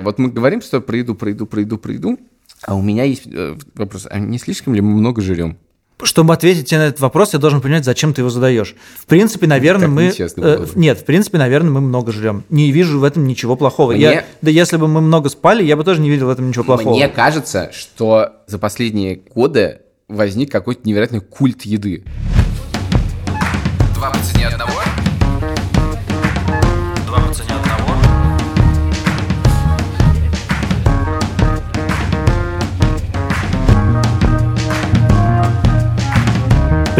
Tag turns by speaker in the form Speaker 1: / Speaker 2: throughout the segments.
Speaker 1: Вот мы говорим, что про еду, про еду, про еду, про еду, а у меня есть э, вопрос, а не слишком ли мы много жрем?
Speaker 2: Чтобы ответить тебе на этот вопрос, я должен понять, зачем ты его задаешь. В принципе, наверное,
Speaker 1: Так
Speaker 2: мы... э, нет, в принципе, наверное, мы много жрем. Не вижу в этом ничего плохого.
Speaker 1: Мне-
Speaker 2: Я, да если бы мы много спали, я бы тоже не видел в этом ничего плохого.
Speaker 1: Мне кажется, что за последние годы возник какой-то невероятный культ еды. Два по цене одного?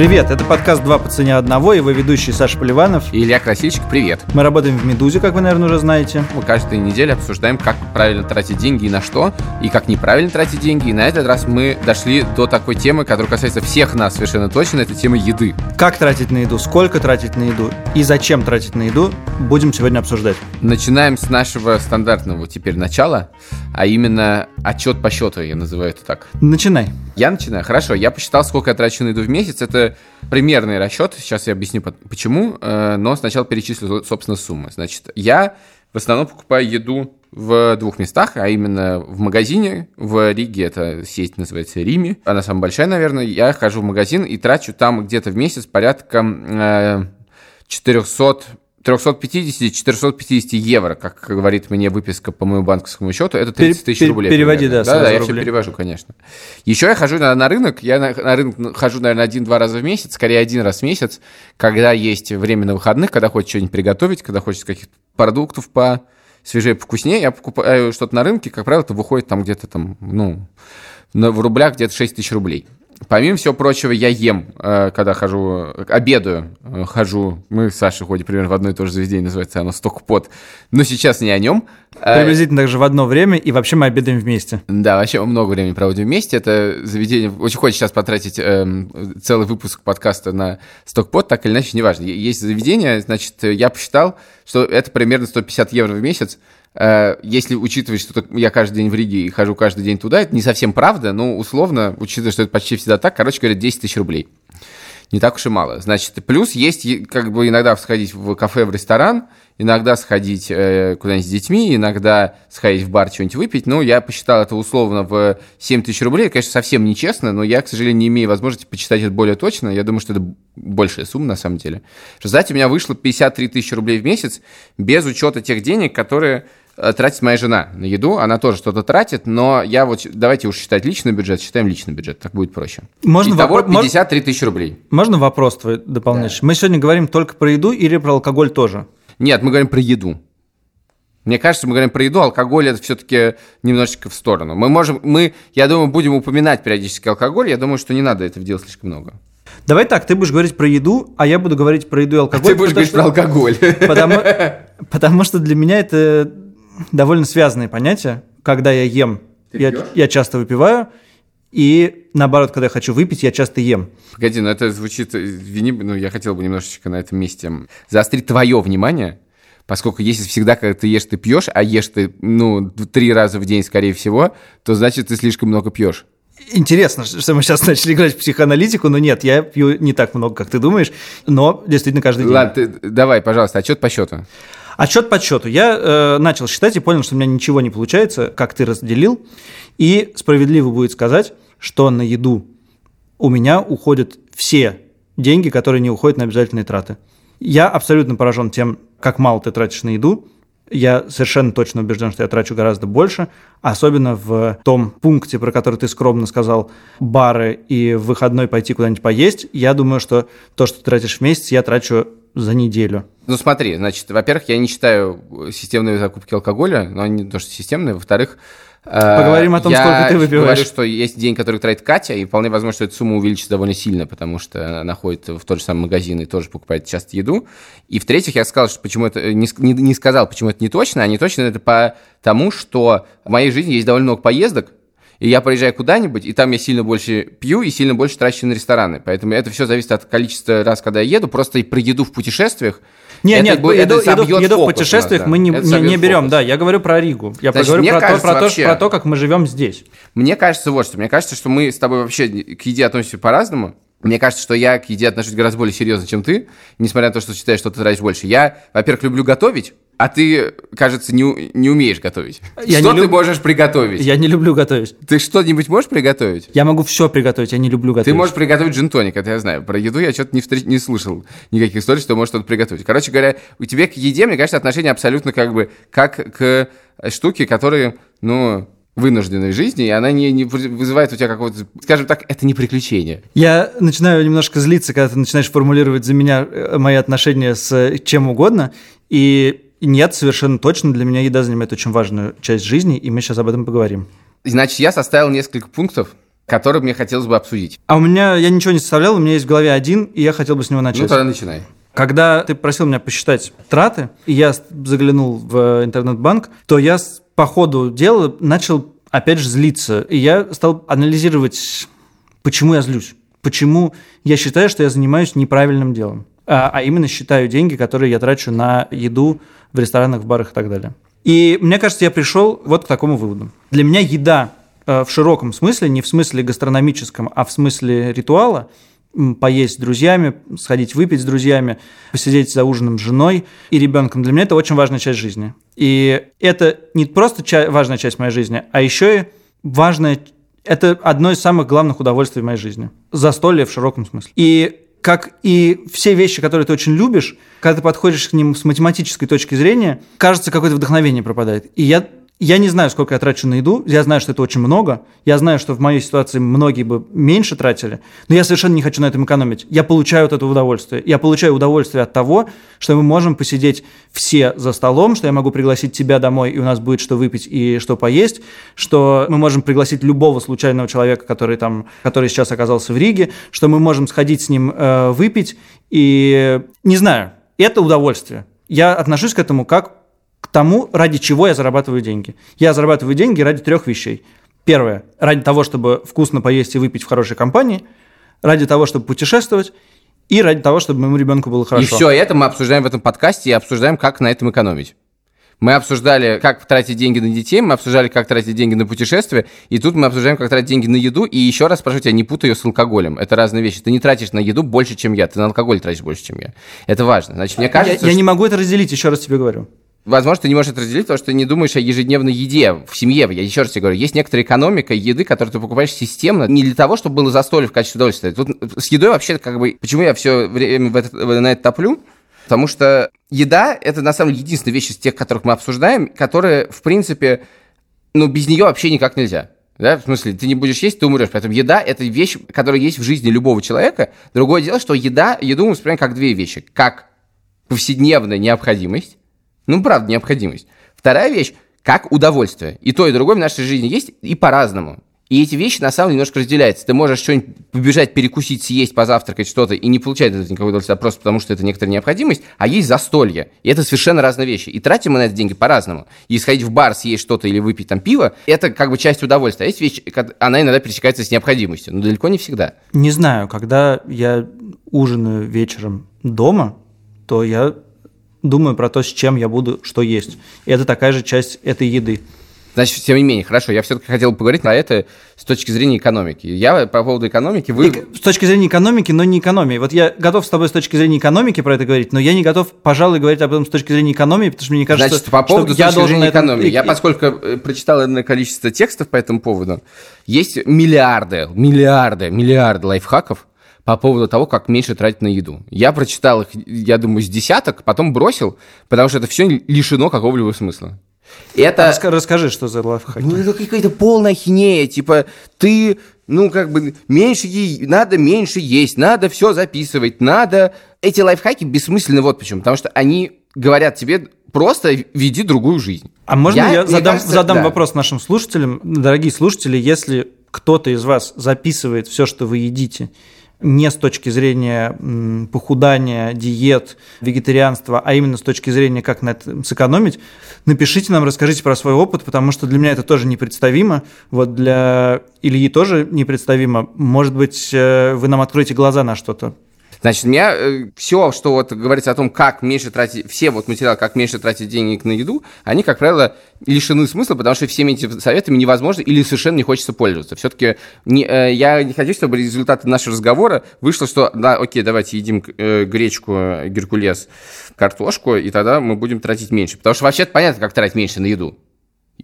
Speaker 2: Привет, это подкаст «Два по цене одного» и его ведущий Саша Поливанов.
Speaker 1: Илья Красильщик, привет.
Speaker 2: Мы работаем в «Медузе», как вы, наверное, уже знаете.
Speaker 1: Мы каждую неделю обсуждаем, как правильно тратить деньги и на что, и как неправильно тратить деньги. И на этот раз мы дошли до такой темы, которая касается всех нас совершенно точно, это тема еды.
Speaker 2: Как тратить на еду, сколько тратить на еду и зачем тратить на еду, будем сегодня обсуждать.
Speaker 1: Начинаем с нашего стандартного теперь начала, а именно отчет по счету, я называю это так.
Speaker 2: Начинай.
Speaker 1: Я начинаю. Хорошо, я посчитал, сколько я трачу на еду в месяц. Это примерный расчет. Сейчас я объясню по- почему. э, Но сначала перечислю, собственно, суммы. Значит, я в основном покупаю еду в двух местах, а именно в магазине. В Риге это сеть называется Рими. Она самая большая, наверное. Я хожу в магазин и трачу там где-то в месяц порядка э, 400 350-450 евро, как говорит мне выписка по моему банковскому счету, это 30 тысяч рублей.
Speaker 2: переводи,
Speaker 1: примерно.
Speaker 2: да, сразу
Speaker 1: да, я все перевожу, конечно. Еще я хожу на, на рынок, я на, на рынок хожу, наверное, один-два раза в месяц, скорее один раз в месяц, когда есть время на выходных, когда хочешь что-нибудь приготовить, когда хочешь каких-то продуктов по свежее, вкуснее, я покупаю что-то на рынке, как правило, это выходит там где-то там, ну, в рублях где-то 6 тысяч рублей. Помимо всего прочего, я ем, э, когда хожу, обедаю, э, хожу. Мы с Сашей ходим примерно в одно и то же заведение, называется оно «Стокпот». Но сейчас не о нем. Э,
Speaker 2: Приблизительно также в одно время, и вообще мы обедаем вместе.
Speaker 1: да, вообще мы много времени проводим вместе. Это заведение... Очень хочется сейчас потратить эм, целый выпуск подкаста на стокпот, так или иначе, неважно. Есть заведение, значит, я посчитал, что это примерно 150 евро в месяц. Э, Если учитывать, что я каждый день в Риге и хожу каждый день туда, это не совсем правда, но условно, учитывая, что это почти всегда так, короче говоря, 10 тысяч рублей. Не так уж и мало. Значит, плюс есть как бы иногда сходить в кафе, в ресторан, иногда сходить э, куда-нибудь с детьми, иногда сходить в бар, что-нибудь выпить. Ну, я посчитал это условно в 7 тысяч рублей. Это, конечно, совсем нечестно, но я, к сожалению, не имею возможности почитать это более точно. Я думаю, что это большая сумма на самом деле. Знаете, у меня вышло 53 тысячи рублей в месяц без учета тех денег, которые тратит моя жена на еду. Она тоже что-то тратит, но я вот, давайте уж считать личный бюджет, считаем личный бюджет, так будет проще.
Speaker 2: Можно
Speaker 1: Итого
Speaker 2: мож-
Speaker 1: 53 тысячи рублей.
Speaker 2: Можно вопрос твой дополняющий? Мы сегодня говорим только про еду или про алкоголь тоже?
Speaker 1: Нет, мы говорим про еду. Мне кажется, мы говорим про еду, алкоголь это все-таки немножечко в сторону. Мы можем, мы, я думаю, будем упоминать периодически алкоголь. Я думаю, что не надо этого делать слишком много.
Speaker 2: Давай так, ты будешь говорить про еду, а я буду говорить про еду и алкоголь.
Speaker 1: Ты будешь говорить про
Speaker 2: что-
Speaker 1: алкоголь.
Speaker 2: Потому, потому что для меня это довольно связанные понятия. Когда я ем, я, я часто выпиваю, и наоборот, когда я хочу выпить, я часто ем.
Speaker 1: Погоди, ну это звучит, извини, ну я хотел бы немножечко на этом месте заострить твое внимание, поскольку если всегда, когда ты ешь, ты пьешь, а ешь ты, ну, три раза в день, скорее всего, то значит, ты слишком много пьешь.
Speaker 2: Интересно, что мы сейчас начали играть в психоаналитику, но нет, я пью не так много, как ты думаешь, но действительно каждый день.
Speaker 1: Ладно, ты, давай, пожалуйста, отчет по счету.
Speaker 2: Отчет по счету. Я э, начал считать и понял, что у меня ничего не получается, как ты разделил. И справедливо будет сказать, что на еду у меня уходят все деньги, которые не уходят на обязательные траты. Я абсолютно поражен тем, как мало ты тратишь на еду. Я совершенно точно убежден, что я трачу гораздо больше, особенно в том пункте, про который ты скромно сказал, бары и в выходной пойти куда-нибудь поесть. Я думаю, что то, что ты тратишь в месяц, я трачу за неделю.
Speaker 1: Ну смотри, значит, во-первых, я не считаю системные закупки алкоголя, но они то, что системные. Во-вторых, э,
Speaker 2: Поговорим о том,
Speaker 1: я
Speaker 2: сколько ты выпиваешь.
Speaker 1: говорю, что есть день, который тратит Катя, и вполне возможно, что эта сумма увеличится довольно сильно, потому что она ходит в тот же самый магазин и тоже покупает часто еду. И в-третьих, я сказал, что почему это не, не- не сказал, почему это не точно, а не точно это потому, что в моей жизни есть довольно много поездок, и я приезжаю куда-нибудь, и там я сильно больше пью и сильно больше трачу на рестораны. Поэтому это все зависит от количества раз, когда я еду. Просто и про еду в путешествиях.
Speaker 2: Не,
Speaker 1: это
Speaker 2: нет,
Speaker 1: это
Speaker 2: еду, еду-
Speaker 1: собьет
Speaker 2: еду в
Speaker 1: у нас,
Speaker 2: путешествиях
Speaker 1: да.
Speaker 2: мы не,
Speaker 1: Это
Speaker 2: не, не берем,
Speaker 1: фокус.
Speaker 2: да, я говорю про Ригу. Я
Speaker 1: Значит,
Speaker 2: говорю про, то,
Speaker 1: кажется,
Speaker 2: про, то,
Speaker 1: вообще-
Speaker 2: про то, как мы живем здесь.
Speaker 1: Мне кажется вот что. Мне кажется, что мы с тобой вообще к еде относимся по-разному. Мне кажется, что я к еде отношусь гораздо более серьезно, чем ты, несмотря на то, что считаешь, что ты тратишь больше. Я, во-первых, люблю готовить, а ты, кажется, не, не умеешь готовить.
Speaker 2: Я
Speaker 1: что ты
Speaker 2: люб-
Speaker 1: можешь приготовить?
Speaker 2: Я не люблю готовить.
Speaker 1: Ты что-нибудь можешь приготовить?
Speaker 2: Я могу все приготовить, я не люблю готовить.
Speaker 1: Ты можешь приготовить джин-тоник, это я знаю. Про еду я что-то не, встреч- не слышал никаких историй, что можешь что-то приготовить. Короче говоря, у тебя к еде, мне кажется, отношение абсолютно как бы как к штуке, которые, ну, вынужденной жизни, и она не, не вызывает у тебя какого-то, скажем так, это не приключение.
Speaker 2: Я начинаю немножко злиться, когда ты начинаешь формулировать за меня э, мои отношения с э, чем угодно, и нет, совершенно точно для меня еда занимает очень важную часть жизни, и мы сейчас об этом поговорим.
Speaker 1: Значит, я составил несколько пунктов, которые мне хотелось бы обсудить.
Speaker 2: А у меня, я ничего не составлял, у меня есть в голове один, и я хотел бы с него начать.
Speaker 1: Ну, тогда начинай.
Speaker 2: Когда ты просил меня посчитать траты, и я заглянул в интернет-банк, то я по ходу дела начал опять же злиться. И я стал анализировать, почему я злюсь. Почему я считаю, что я занимаюсь неправильным делом. А, а именно считаю деньги, которые я трачу на еду в ресторанах, в барах и так далее. И мне кажется, я пришел вот к такому выводу. Для меня еда э, в широком смысле, не в смысле гастрономическом, а в смысле ритуала, поесть с друзьями, сходить выпить с друзьями, посидеть за ужином с женой и ребенком. Для меня это очень важная часть жизни. И это не просто ча- важная часть моей жизни, а еще и важная... Это одно из самых главных удовольствий в моей жизни. Застолье в широком смысле. И как и все вещи, которые ты очень любишь, когда ты подходишь к ним с математической точки зрения, кажется, какое-то вдохновение пропадает. И я, я не знаю, сколько я трачу на еду, я знаю, что это очень много, я знаю, что в моей ситуации многие бы меньше тратили, но я совершенно не хочу на этом экономить. Я получаю от этого удовольствие. Я получаю удовольствие от того, что мы можем посидеть все за столом, что я могу пригласить тебя домой, и у нас будет что выпить и что поесть, что мы можем пригласить любого случайного человека, который, там, который сейчас оказался в Риге, что мы можем сходить с ним э, выпить, и не знаю, это удовольствие. Я отношусь к этому как к тому, ради чего я зарабатываю деньги. Я зарабатываю деньги ради трех вещей. Первое, ради того, чтобы вкусно поесть и выпить в хорошей компании, ради того, чтобы путешествовать, и ради того, чтобы моему ребенку было хорошо.
Speaker 1: И все это мы обсуждаем в этом подкасте и обсуждаем, как на этом экономить. Мы обсуждали, как тратить деньги на детей, мы обсуждали, как тратить деньги на путешествия, и тут мы обсуждаем, как тратить деньги на еду. И еще раз прошу тебя, не путай ее с алкоголем. Это разные вещи. Ты не тратишь на еду больше, чем я. Ты на алкоголь тратишь больше, чем я. Это важно. Значит, мне
Speaker 2: Я,
Speaker 1: кажется,
Speaker 2: я
Speaker 1: что-
Speaker 2: не могу это разделить, еще раз тебе говорю.
Speaker 1: Возможно, ты не можешь это разделить, потому что ты не думаешь о ежедневной еде в семье. Я еще раз тебе говорю, есть некоторая экономика еды, которую ты покупаешь системно, не для того, чтобы было застолье в качестве удовольствия. Тут с едой вообще как бы... Почему я все время в этот- на это топлю? Потому что еда — это, на самом деле, единственная вещь из тех, которых мы обсуждаем, которая, в принципе, ну, без нее вообще никак нельзя. Да, в смысле, ты не будешь есть, ты умрешь. Поэтому еда – это вещь, которая есть в жизни любого человека. Другое дело, что еда, еду мы воспринимаем как две вещи. Как повседневная необходимость, ну, правда, необходимость. Вторая вещь – как удовольствие. И то, и другое в нашей жизни есть, и по-разному. И эти вещи, на самом деле, немножко разделяются. Ты можешь что-нибудь побежать, перекусить, съесть, позавтракать что-то, и не получать от этого никакого удовольствия, а просто потому что это некоторая необходимость, а есть застолье. И это совершенно разные вещи. И тратим мы на это деньги по-разному. И сходить в бар, съесть что-то или выпить там пиво, это как бы часть удовольствия. А есть вещь, она иногда пересекается с необходимостью, но далеко не всегда.
Speaker 2: Не знаю, когда я ужинаю вечером дома, то я думаю про то, с чем я буду что есть. И это такая же часть этой еды.
Speaker 1: Значит, тем не менее, хорошо, я все-таки хотел поговорить про это с точки зрения экономики. Я по поводу экономики, вы...
Speaker 2: И с точки зрения экономики, но не экономии. Вот я готов с тобой с точки зрения экономики про это говорить, но я не готов, пожалуй, говорить об этом с точки зрения экономии, потому что мне кажется,
Speaker 1: Значит, по поводу
Speaker 2: что я
Speaker 1: точки
Speaker 2: должен
Speaker 1: зрения
Speaker 2: этом-
Speaker 1: экономии. Я, поскольку э, прочитал одно количество текстов по этому поводу, есть миллиарды, миллиарды, миллиарды лайфхаков по поводу того, как меньше тратить на еду. Я прочитал их, я думаю, с десяток, потом бросил, потому что это все лишено какого-либо смысла. Это...
Speaker 2: Раска- Расскажи, что за лайфхаки.
Speaker 1: Ну, это какая-то полная хинея, типа, ты, ну, как бы, меньше е... надо меньше есть, надо все записывать, надо... Эти лайфхаки бессмысленны вот почему, потому что они говорят тебе просто веди другую жизнь.
Speaker 2: А можно я,
Speaker 1: мне
Speaker 2: задам,
Speaker 1: кажется,
Speaker 2: задам
Speaker 1: да.
Speaker 2: вопрос нашим слушателям? Дорогие слушатели, если кто-то из вас записывает все, что вы едите, не с точки зрения похудания, диет, вегетарианства, а именно с точки зрения, как на это сэкономить, напишите нам, расскажите про свой опыт, потому что для меня это тоже непредставимо. Вот для Ильи тоже непредставимо. Может быть, э, вы нам откроете глаза на что-то.
Speaker 1: Значит, у меня э, все, что вот говорится о том, как меньше тратить, все вот материалы, как меньше тратить денег на еду, они, как правило, лишены смысла, потому что всеми этими советами невозможно или совершенно не хочется пользоваться. Все-таки э, я не хочу, чтобы результаты нашего разговора вышло, что, да, окей, давайте едим э, гречку, геркулес, картошку, и тогда мы будем тратить меньше. Потому что вообще понятно, как тратить меньше на еду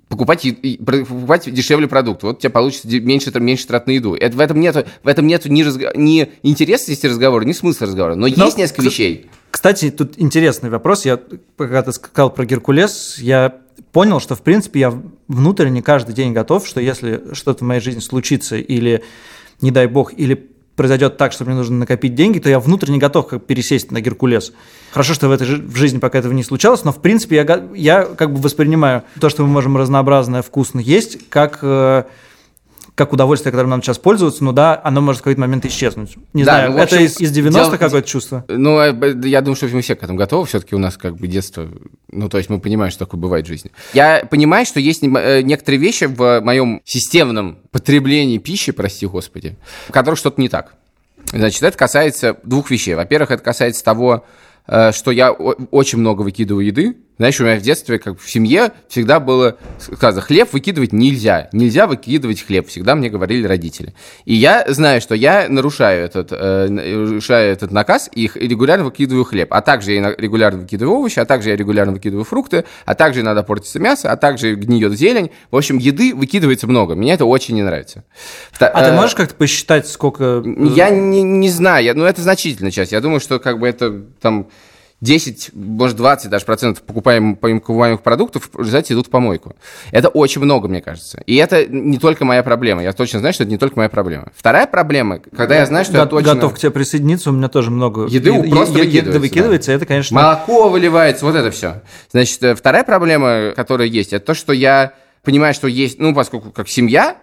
Speaker 1: покупать, покупать дешевле продукт. Вот у тебя получится меньше, меньше трат на еду. Это, в этом нет, в этом нет ни, разго, ни интересности разговора, ни смысла разговора. Но, Но есть несколько вещей.
Speaker 2: Кстати, тут интересный вопрос. Я, когда ты сказал про Геркулес, я понял, что, в принципе, я внутренне каждый день готов, что если что-то в моей жизни случится или, не дай бог, или произойдет так, что мне нужно накопить деньги, то я внутренне готов как пересесть на Геркулес. Хорошо, что в этой в жизни пока этого не случалось, но в принципе я, я как бы воспринимаю то, что мы можем разнообразное, вкусно есть, как э, как удовольствие, которым нам сейчас пользоваться, ну да, оно может в какой-то момент исчезнуть. Не да, знаю, ну, общем, это из, из 90-х дело... какое-то чувство?
Speaker 1: Ну, э, я думаю, что мы все к этому готовы. Все-таки у нас как бы детство, ну, то есть мы понимаем, что такое бывает в жизни. Я понимаю, что есть э, некоторые вещи в моем системном потреблении пищи, прости господи, в которых что-то не так. Значит, это касается двух вещей. Во-первых, это касается того, э, что я очень много выкидываю еды, знаешь, у меня в детстве, как в семье, всегда было сказано, хлеб выкидывать нельзя. Нельзя выкидывать хлеб, всегда мне говорили родители. И я знаю, что я нарушаю этот, э, нарушаю этот наказ и регулярно выкидываю хлеб. А также я регулярно выкидываю овощи, а также я регулярно выкидываю фрукты, а также иногда портится мясо, а также гниет зелень. В общем, еды выкидывается много. Мне это очень не нравится.
Speaker 2: А э, ты можешь как-то посчитать, сколько...
Speaker 1: Я не, не знаю, но это значительная часть. Я думаю, что как бы это там 10, может 20 даже процентов покупаемых, покупаемых продуктов в результате идут в помойку. Это очень много, мне кажется. И это не только моя проблема. Я точно знаю, что это не только моя проблема. Вторая проблема, когда я, я знаю, что
Speaker 2: го-
Speaker 1: я точно...
Speaker 2: Готов к тебе присоединиться, у меня тоже много...
Speaker 1: Еды е- просто е- выкидывается.
Speaker 2: выкидывается, да. это, конечно...
Speaker 1: Молоко выливается, вот это все. Значит, э, вторая проблема, которая есть, это то, что я понимаю, что есть, ну, поскольку как семья,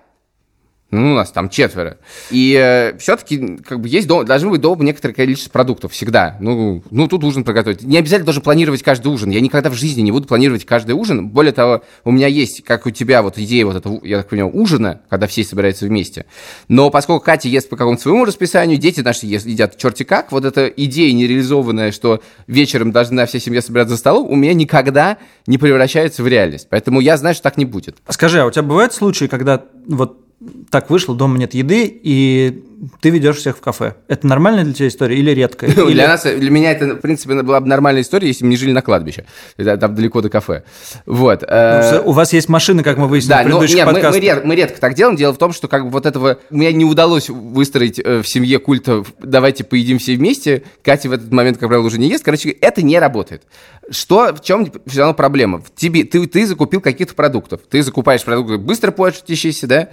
Speaker 1: ну, у нас там четверо. И э, все-таки как бы есть дом, должны быть дома некоторое количество продуктов всегда. Ну, ну, тут ужин приготовить. Не обязательно должен планировать каждый ужин. Я никогда в жизни не буду планировать каждый ужин. Более того, у меня есть, как у тебя, вот идея вот этого, я так понимаю, ужина, когда все собираются вместе. Но поскольку Катя ест по какому-то своему расписанию, дети наши едят черти как, вот эта идея нереализованная, что вечером должна вся семья собираться за столом, у меня никогда не превращается в реальность. Поэтому я знаю, что так не будет.
Speaker 2: Скажи, а у тебя бывают случаи, когда вот так вышло, дома нет еды, и ты ведешь всех в кафе. Это нормальная для тебя история или редкая?
Speaker 1: Ну, или... Для, нас, для меня это, в принципе, была бы нормальная история, если бы не жили на кладбище. Там далеко до кафе. Вот.
Speaker 2: Э, ну, у вас есть машины, как мы выяснили да, в предыдущих
Speaker 1: но, нет, мы, мы, редко, мы редко так делаем. Дело в том, что как бы вот этого... Мне не удалось выстроить э, в семье культа «давайте поедим все вместе». Катя в этот момент, как правило, уже не ест. Короче, это не работает. Что, в чем все равно проблема? В тебе, ты, ты закупил каких-то продуктов. Ты закупаешь продукты быстро портящиеся, да?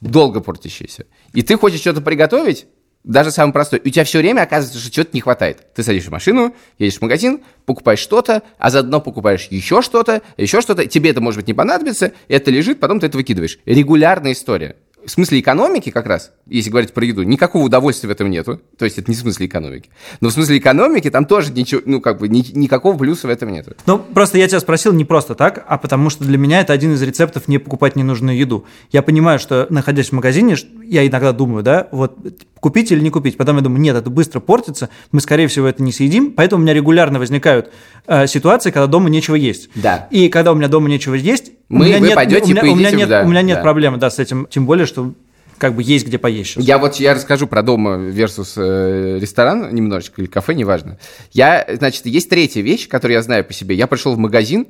Speaker 1: Долго портящийся. И ты хочешь что-то приготовить, даже самый простой, и у тебя все время оказывается, что чего-то не хватает. Ты садишься в машину, едешь в магазин, покупаешь что-то, а заодно покупаешь еще что-то, еще что-то, тебе это, может быть, не понадобится, это лежит, потом ты это выкидываешь. Регулярная история в смысле экономики как раз, если говорить про еду, никакого удовольствия в этом нету. То есть это не в смысле экономики. Но в смысле экономики там тоже ничего, ну как бы ни, никакого плюса в этом нету.
Speaker 2: Ну просто я тебя спросил не просто так, а потому что для меня это один из рецептов не покупать ненужную еду. Я понимаю, что находясь в магазине, я иногда думаю, да, вот купить или не купить. Потом я думаю, нет, это быстро портится, мы скорее всего это не съедим, поэтому у меня регулярно возникают э, ситуации, когда дома нечего есть.
Speaker 1: Да.
Speaker 2: И когда у меня дома нечего есть,
Speaker 1: мы, вы
Speaker 2: нет,
Speaker 1: пойдете
Speaker 2: у меня,
Speaker 1: поедите,
Speaker 2: у меня нет,
Speaker 1: да,
Speaker 2: у меня нет
Speaker 1: да.
Speaker 2: проблемы, да, с этим, тем более, что как бы есть где поесть сейчас.
Speaker 1: Я вот, я расскажу про дома versus э, ресторан немножечко, или кафе, неважно. Я, значит, есть третья вещь, которую я знаю по себе. Я пришел в магазин,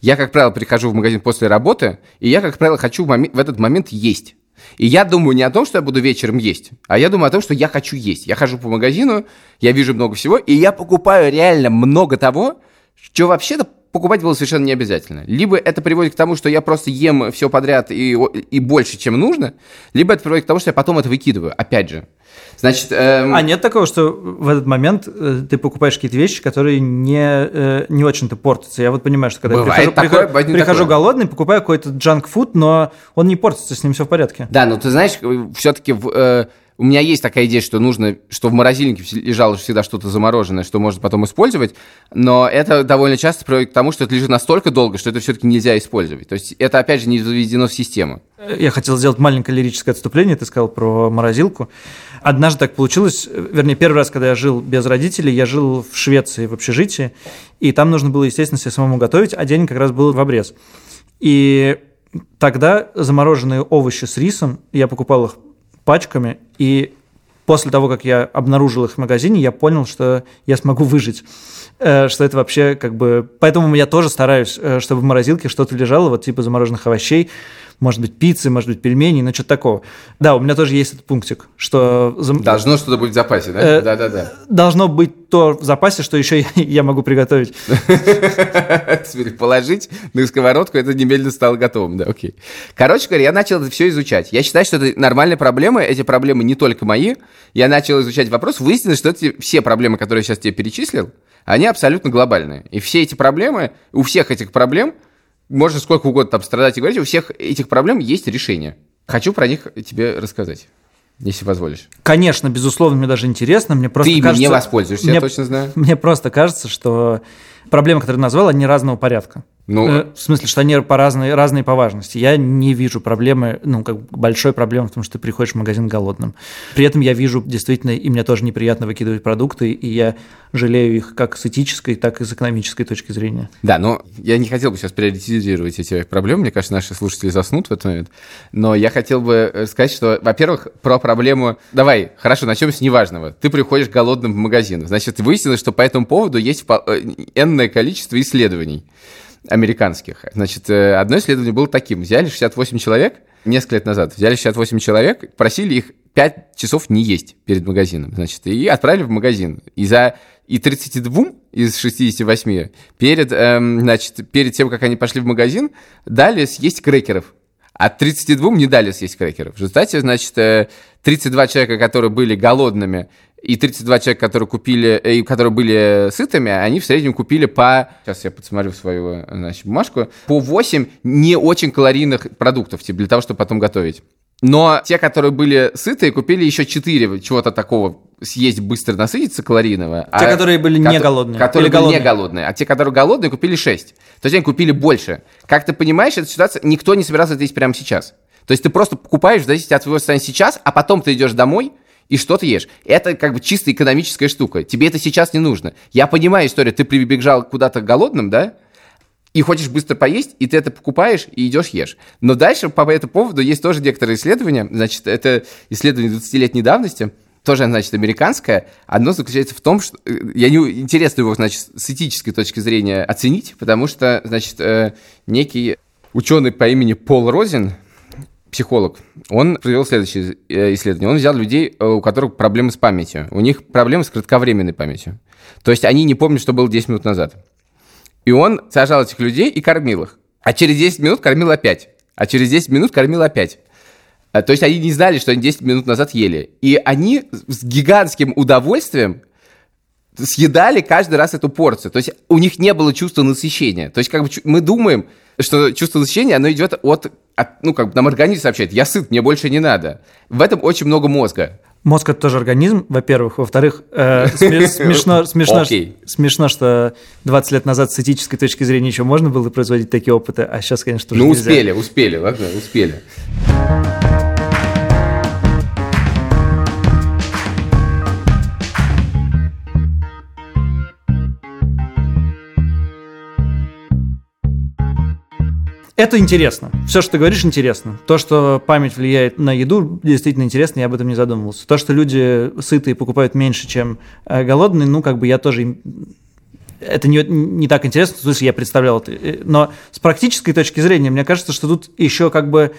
Speaker 1: я, как правило, прихожу в магазин после работы, и я, как правило, хочу в, момент, в этот момент есть. И я думаю не о том, что я буду вечером есть, а я думаю о том, что я хочу есть. Я хожу по магазину, я вижу много всего, и я покупаю реально много того, что вообще-то покупать было совершенно не обязательно. Либо это приводит к тому, что я просто ем все подряд и, и больше, чем нужно, либо это приводит к тому, что я потом это выкидываю. Опять же. Значит, эм...
Speaker 2: А нет такого, что в этот момент э, ты покупаешь какие-то вещи, которые не, э, не очень-то портятся. Я вот понимаю, что когда
Speaker 1: Бывает
Speaker 2: я прихожу,
Speaker 1: такое,
Speaker 2: прихожу, прихожу голодный, покупаю какой-то джанк-фуд, но он не портится, с ним все в порядке.
Speaker 1: Да, но ты знаешь, все-таки в, э, у меня есть такая идея, что нужно, что в морозильнике лежало всегда что-то замороженное, что можно потом использовать, но это довольно часто приводит к тому, что это лежит настолько долго, что это все-таки нельзя использовать. То есть это, опять же, не заведено в систему.
Speaker 2: Я хотел сделать маленькое лирическое отступление, ты сказал про морозилку. Однажды так получилось, вернее, первый раз, когда я жил без родителей, я жил в Швеции в общежитии, и там нужно было, естественно, себе самому готовить, а день как раз был в обрез. И тогда замороженные овощи с рисом, я покупал их пачками, и после того, как я обнаружил их в магазине, я понял, что я смогу выжить. Э, что это вообще как бы... Поэтому я тоже стараюсь, э, чтобы в морозилке что-то лежало, вот типа замороженных овощей, может быть, пиццы, может быть, пельмени, но что-то такого. Да, у меня тоже есть этот пунктик, что...
Speaker 1: Должно что-то быть в запасе, да?
Speaker 2: Э, Да-да-да. Должно быть то в запасе, что еще я могу приготовить.
Speaker 1: Теперь положить на сковородку, это немедленно стало готовым, да, окей. Короче говоря, я начал это все изучать. Я считаю, что это нормальная проблема, эти проблемы не только мои. Я начал изучать вопрос, выяснилось, что эти все проблемы, которые я сейчас тебе перечислил, они абсолютно глобальные. И все эти проблемы, у всех этих проблем можно сколько угодно там страдать и говорить, у всех этих проблем есть решение. Хочу про них тебе рассказать. Если позволишь.
Speaker 2: Конечно, безусловно, мне даже интересно. Мне просто
Speaker 1: Ты
Speaker 2: кажется,
Speaker 1: не воспользуешься,
Speaker 2: мне,
Speaker 1: я точно знаю.
Speaker 2: Мне просто кажется, что проблемы, которые ты назвал, они разного порядка.
Speaker 1: Ну,
Speaker 2: э, в смысле, что они по разные, разные по важности. Я не вижу проблемы, ну, как большой проблемы в том, что ты приходишь в магазин голодным. При этом я вижу действительно, и мне тоже неприятно выкидывать продукты, и я жалею их как с этической, так и с экономической точки зрения.
Speaker 1: Да, но я не хотел бы сейчас приоритизировать эти проблемы. Мне кажется, наши слушатели заснут в этот момент. Но я хотел бы э, сказать, что, во-первых, про проблему... Давай, хорошо, начнем с неважного. Ты приходишь голодным в магазин. Значит, выяснилось, что по этому поводу есть э, энное количество исследований американских. Значит, э, одно исследование было таким. Взяли 68 человек несколько лет назад, взяли 68 человек, просили их 5 часов не есть перед магазином, значит, и отправили в магазин. И за и 32 из 68 перед, эм, значит, перед тем, как они пошли в магазин, дали съесть крекеров. А 32 не дали съесть крекеров. В результате, значит, 32 э, человека, которые были голодными и 32 человека, которые купили, э, и которые были сытыми, они в среднем купили по, сейчас я подсмотрю свою значит, бумажку, по 8 не очень калорийных продуктов типа, для того, чтобы потом готовить. Но те, которые были сытые, купили еще 4 чего-то такого съесть быстро насытиться калорийного.
Speaker 2: Те, а, которые были не голодные.
Speaker 1: Которые были голодные. не голодные. А те, которые голодные, купили 6. То есть они купили больше. Как ты понимаешь, эта ситуация, никто не собирался это есть прямо сейчас. То есть ты просто покупаешь в зависимости от твоего состояния сейчас, а потом ты идешь домой, и что ты ешь. Это как бы чисто экономическая штука. Тебе это сейчас не нужно. Я понимаю историю, ты прибежал куда-то голодным, да? И хочешь быстро поесть, и ты это покупаешь и идешь ешь. Но дальше по этому поводу есть тоже некоторые исследования. Значит, это исследование 20-летней давности, тоже, значит, американское. Одно заключается в том, что э, я не интересно его, значит, с этической точки зрения оценить, потому что, значит, э, некий ученый по имени Пол Розин, психолог, он провел следующее э, исследование. Он взял людей, э, у которых проблемы с памятью. У них проблемы с кратковременной памятью. То есть они не помнят, что было 10 минут назад. И он сажал этих людей и кормил их. А через 10 минут кормил опять. А через 10 минут кормил опять. Э, то есть они не знали, что они 10 минут назад ели. И они с гигантским удовольствием съедали каждый раз эту порцию. То есть у них не было чувства насыщения. То есть как бы мы думаем, что чувство насыщения, оно идет от, от ну, как бы нам организм сообщает, я сыт, мне больше не надо. В этом очень много мозга.
Speaker 2: Мозг это тоже организм, во-первых. Во-вторых, э, смешно, смешно, okay. смешно, что 20 лет назад с этической точки зрения еще можно было производить такие опыты, а сейчас, конечно, уже
Speaker 1: Ну, успели, успели, ладно, успели.
Speaker 2: Это интересно. Все, что ты говоришь, интересно. То, что память влияет на еду, действительно интересно, я об этом не задумывался. То, что люди сытые покупают меньше, чем э, голодные, ну, как бы я тоже это не, не так интересно, в смысле, я представлял это. Э, но с практической точки зрения, мне кажется, что тут еще как бы...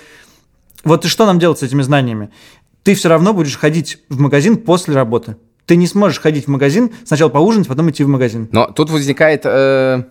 Speaker 2: Вот и что нам делать с этими знаниями? Ты все равно будешь ходить в магазин после работы. Ты не сможешь ходить в магазин, сначала поужинать, потом идти в магазин.
Speaker 1: Но тут возникает э,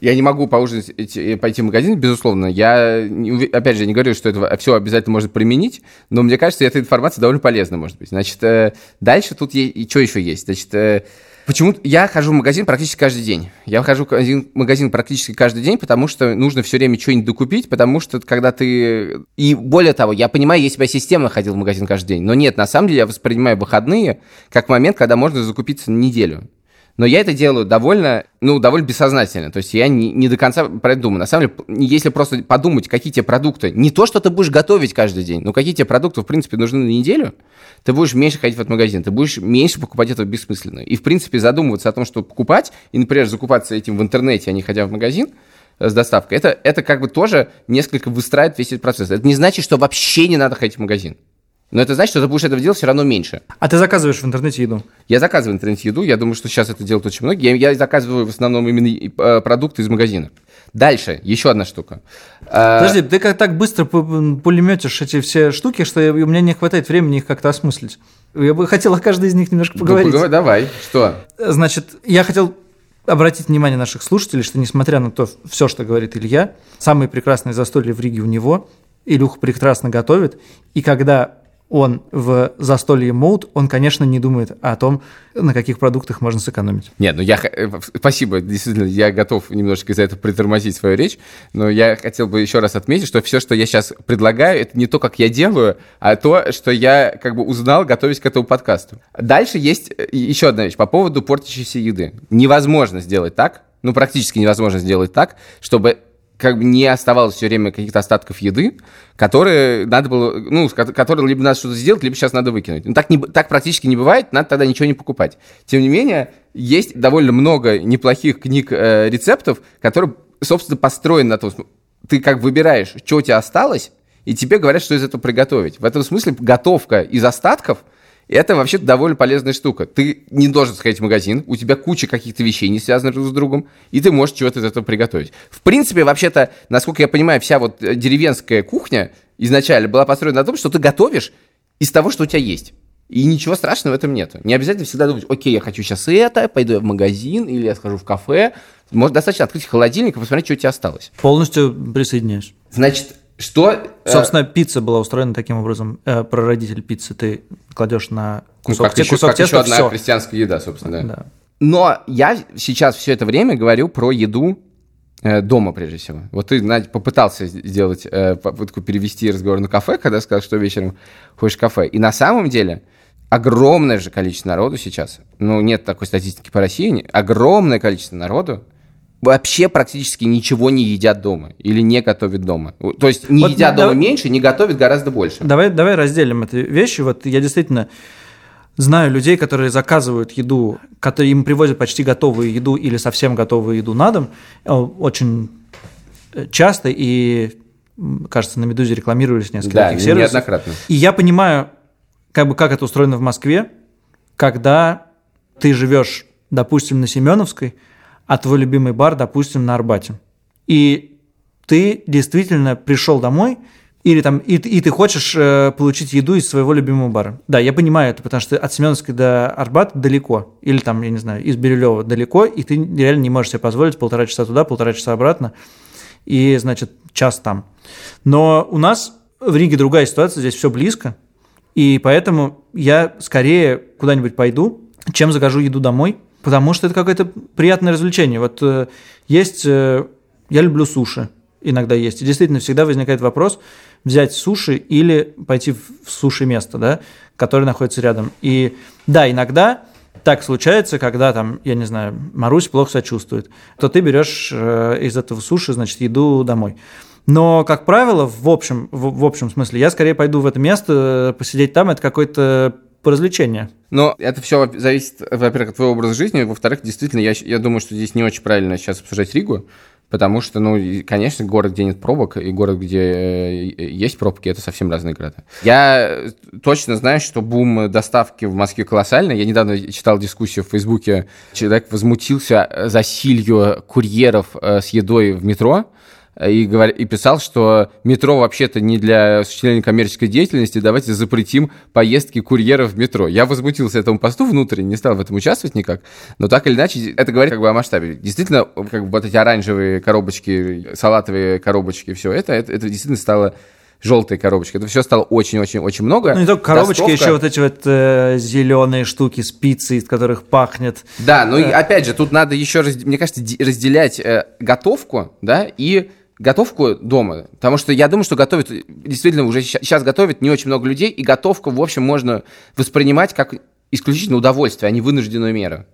Speaker 1: я не могу поужинать, пойти в магазин, безусловно. Я, опять же, не говорю, что это все обязательно можно применить, но мне кажется, эта информация довольно полезна, может быть. Значит, э, дальше тут и что еще есть? Значит, э, Почему я хожу в магазин практически каждый день? Я хожу в магазин практически каждый день, потому что нужно все время что-нибудь докупить, потому что когда ты... И более того, я понимаю, я системно ходил в магазин каждый день, но нет, на самом деле я воспринимаю выходные как момент, когда можно закупиться на неделю. Но я это делаю довольно, ну, довольно бессознательно. То есть я не, не до конца про это думаю. На самом деле, если просто подумать, какие тебе продукты, не то, что ты будешь готовить каждый день, но какие тебе продукты, в принципе, нужны на неделю, ты будешь меньше ходить в этот магазин, ты будешь меньше покупать этого бессмысленно. И, в принципе, задумываться о том, что покупать, и, например, закупаться этим в интернете, а не ходя в магазин, э, с доставкой, это, это как бы тоже несколько выстраивает весь этот процесс. Это не значит, что вообще не надо ходить в магазин. Но это значит, что ты будешь этого делать все равно меньше.
Speaker 2: А ты заказываешь в интернете еду?
Speaker 1: Я заказываю в интернете еду. Я думаю, что сейчас это делают очень многие. Я, я заказываю в основном именно э, продукты из магазина. Дальше, еще одна штука.
Speaker 2: А, Подожди, ты как так быстро пулеметишь эти все штуки, что у меня не хватает времени их как-то осмыслить. Я бы хотел о каждой из них немножко поговорить. Ну,
Speaker 1: давай, что?
Speaker 2: Значит, я хотел обратить внимание наших слушателей, что несмотря на то, все, что говорит Илья, самые прекрасные застолья в Риге у него, Илюха прекрасно готовит, и когда он в застолье мод, он, конечно, не думает о том, на каких продуктах можно сэкономить.
Speaker 1: Нет, ну я... Э, спасибо, действительно, я готов немножко из-за этого притормозить свою речь, но я хотел бы еще раз отметить, что все, что я сейчас предлагаю, это не то, как я делаю, а то, что я как бы узнал, готовясь к этому подкасту. Дальше есть э, еще одна вещь по поводу портящейся еды. Невозможно сделать так, ну, практически невозможно сделать так, чтобы как бы не оставалось все время каких-то остатков еды, которые надо было, ну, которые либо надо что-то сделать, либо сейчас надо выкинуть. Ну, так, не, так практически не бывает, надо тогда ничего не покупать. Тем не менее, есть довольно много неплохих книг э, рецептов, которые, собственно, построены на том, ты как выбираешь, что у тебя осталось, и тебе говорят, что из этого приготовить. В этом смысле готовка из остатков – это вообще довольно полезная штука. Ты не должен сходить в магазин, у тебя куча каких-то вещей не связанных друг с другом, и ты можешь чего-то из этого приготовить. В принципе, вообще-то, насколько я понимаю, вся вот э, деревенская кухня изначально была построена на том, что ты готовишь из того, что у тебя есть. И ничего страшного в этом нет. Не обязательно всегда думать, окей, я хочу сейчас это, пойду я в магазин или я схожу в кафе. Может, достаточно открыть холодильник и посмотреть, что у тебя осталось.
Speaker 2: Полностью присоединяюсь.
Speaker 1: Значит, что...
Speaker 2: Э, Собственно, пицца была устроена таким образом. Э, прародитель пиццы ты кладешь на
Speaker 1: кусок, ну, как еще, кусок как теста, еще одна все. крестьянская еда, собственно. Да. да. Но я сейчас все это время говорю про еду э, дома, прежде всего. Вот ты, Надь, попытался сделать э, попытку перевести разговор на кафе, когда сказал, что вечером ходишь в кафе. И на самом деле огромное же количество народу сейчас, ну, нет такой статистики по России, огромное количество народу вообще практически ничего не едят дома или не готовят дома. То есть не вот, едят дома давай, меньше, не готовят гораздо больше.
Speaker 2: Давай, давай разделим эти вещи. Вот я действительно знаю людей, которые заказывают еду, которые им привозят почти готовую еду или совсем готовую еду на дом, э, очень часто и, кажется, на «Медузе» рекламировались несколько да, сервисов.
Speaker 1: неоднократно.
Speaker 2: И я понимаю, как бы как это устроено в Москве, когда ты живешь, допустим, на Семеновской – а твой любимый бар, допустим, на Арбате. И ты действительно пришел домой, или там, и, и ты хочешь э, получить еду из своего любимого бара. Да, я понимаю это, потому что от Семеновской до Арбата далеко. Или там, я не знаю, из Бирюлева далеко, и ты реально не можешь себе позволить полтора часа туда, полтора часа обратно, и, значит, час там. Но у нас в Риге другая ситуация, здесь все близко, и поэтому я скорее куда-нибудь пойду, чем закажу еду домой – Потому что это какое-то приятное развлечение. Вот э, есть, э, я люблю суши, иногда есть. И действительно всегда возникает вопрос взять суши или пойти в суши-место, да, которое находится рядом. И да, иногда так случается, когда там, я не знаю, Марусь плохо себя чувствует, то ты берешь э, из этого суши, значит, еду домой. Но, как правило, в общем, в, в общем смысле, я скорее пойду в это место, посидеть там, это какой-то по развлечению.
Speaker 1: Но это все зависит, во-первых, от твоего образа жизни, во-вторых, действительно, я, я думаю, что здесь не очень правильно сейчас обсуждать Ригу, потому что, ну, конечно, город, где нет пробок, и город, где э, есть пробки, это совсем разные города. Я точно знаю, что бум доставки в Москве колоссальный. Я недавно читал дискуссию в Фейсбуке, человек возмутился засилью курьеров э, с едой в метро, и, говор... и писал, что метро вообще-то не для осуществления коммерческой деятельности, давайте запретим поездки курьеров в метро. Я возмутился этому посту внутренне, не стал в этом участвовать никак, но так или иначе, это говорит как бы о масштабе. Действительно, как бы вот эти оранжевые коробочки, салатовые коробочки, все это, это, это действительно стало желтые коробочки. Это все стало очень-очень-очень много.
Speaker 2: Ну, не только коробочки, Достовка... еще вот эти вот э, зеленые штуки с пиццей, из которых пахнет.
Speaker 1: Да, ну и э. опять же, тут надо еще, мне кажется, разделять э, готовку, да, и готовку дома. Потому что я думаю, что готовят, действительно, уже сейчас готовят не очень много людей, и готовку, в общем, можно воспринимать как исключительно удовольствие, а не вынужденную меру.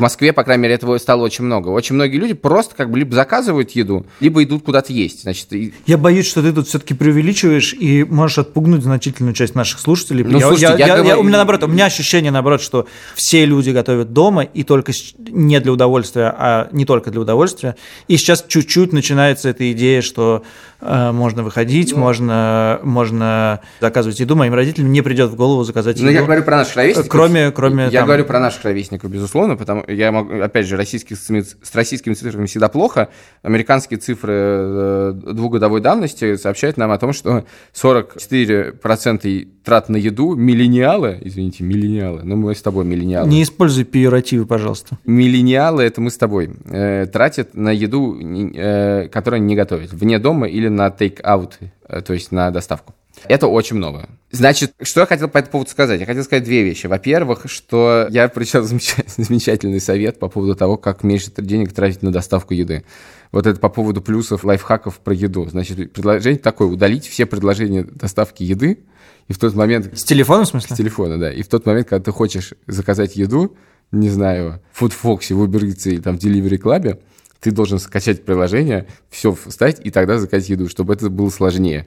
Speaker 1: В Москве, по крайней мере, этого стало очень много. Очень многие люди просто как бы либо заказывают еду, либо идут куда-то есть. Значит, и...
Speaker 2: Я боюсь, что ты тут все-таки преувеличиваешь и можешь отпугнуть значительную часть наших слушателей. Ну, я,
Speaker 1: слушайте, я, я,
Speaker 2: я, я, у меня наоборот, у меня ощущение наоборот, что все люди готовят дома и только не для удовольствия, а не только для удовольствия. И сейчас чуть-чуть начинается эта идея, что э, можно выходить, ну, можно, можно заказывать еду. Моим родителям не придет в голову заказать еду.
Speaker 1: Ну, я говорю про наших ровесников.
Speaker 2: Кроме, кроме
Speaker 1: я там... говорю про наших ровесников, безусловно, потому я могу, опять же, российских, с российскими цифрами всегда плохо. Американские цифры э, двухгодовой давности сообщают нам о том, что 44% трат на еду миллениалы, извините, миллениалы, но мы с тобой миллениалы.
Speaker 2: Не используй пиоративы, пожалуйста.
Speaker 1: Миллениалы, это мы с тобой, э, тратят на еду, э, которую не готовят, вне дома или на take-out, э, то есть на доставку. Это очень много. Значит, что я хотел по этому поводу сказать? Я хотел сказать две вещи. Во-первых, что я прочитал замечательный совет по поводу того, как меньше денег тратить на доставку еды. Вот это по поводу плюсов лайфхаков про еду. Значит, предложение такое, удалить все предложения доставки еды, и в тот момент...
Speaker 2: С телефона, в смысле?
Speaker 1: С телефона, да. И в тот момент, когда ты хочешь заказать еду, не знаю, в FoodFox, в Uber Eats или там в Delivery Club, ты должен скачать приложение, все вставить и тогда заказать еду, чтобы это было сложнее.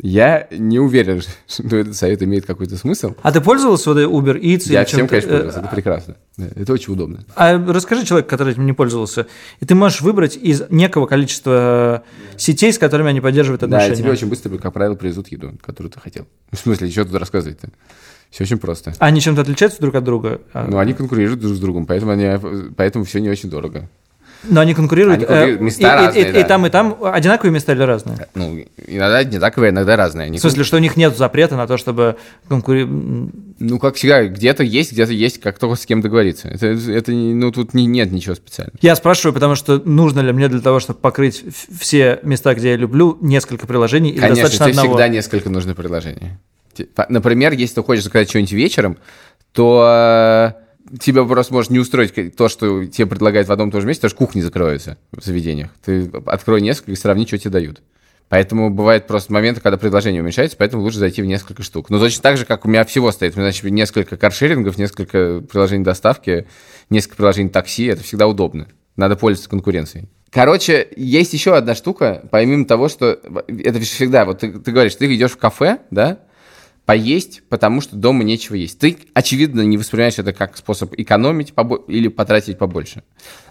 Speaker 1: Я не уверен, что этот совет имеет какой-то смысл.
Speaker 2: А ты пользовался вот Uber Eats?
Speaker 1: Я всем, конечно, пользовался. Это прекрасно. Это очень удобно.
Speaker 2: А расскажи человеку, который этим не пользовался. И ты можешь выбрать из некого количества сетей, с которыми они поддерживают отношения.
Speaker 1: Да, тебе очень быстро, как правило, привезут еду, которую ты хотел. В смысле, что тут рассказывать-то? Все очень просто.
Speaker 2: Они чем-то отличаются друг от друга?
Speaker 1: Ну, они конкурируют друг с другом, поэтому, они, поэтому все не очень дорого.
Speaker 2: Но они конкурируют. Они
Speaker 1: конкурируют э, места
Speaker 2: и,
Speaker 1: разные,
Speaker 2: и,
Speaker 1: да.
Speaker 2: и там, и там одинаковые места или разные?
Speaker 1: Ну, иногда одинаковые, иногда разные.
Speaker 2: Они в смысле, что у них нет запрета на то, чтобы конкурировать?
Speaker 1: Ну, как всегда, где-то есть, где-то есть, как только с кем договориться. Это, это ну, тут не, нет ничего специального.
Speaker 2: Я спрашиваю, потому что нужно ли мне для того, чтобы покрыть все места, где я люблю, несколько приложений или
Speaker 1: Конечно,
Speaker 2: достаточно
Speaker 1: тебе
Speaker 2: одного?
Speaker 1: всегда несколько нужно приложений. Например, если ты хочешь заказать что-нибудь вечером, то тебя просто может не устроить то, что тебе предлагают в одном и том же месте, потому что кухни закроются в заведениях. Ты открой несколько и сравни, что тебе дают. Поэтому бывают просто моменты, когда предложение уменьшается, поэтому лучше зайти в несколько штук. Но точно так же, как у меня всего стоит. У меня, значит, несколько каршерингов, несколько приложений доставки, несколько приложений такси. Это всегда удобно. Надо пользоваться конкуренцией. Короче, есть еще одна штука, помимо того, что это всегда, вот ты, ты говоришь, ты идешь в кафе, да, поесть, потому что дома нечего есть. Ты, очевидно, не воспринимаешь это как способ экономить или потратить побольше.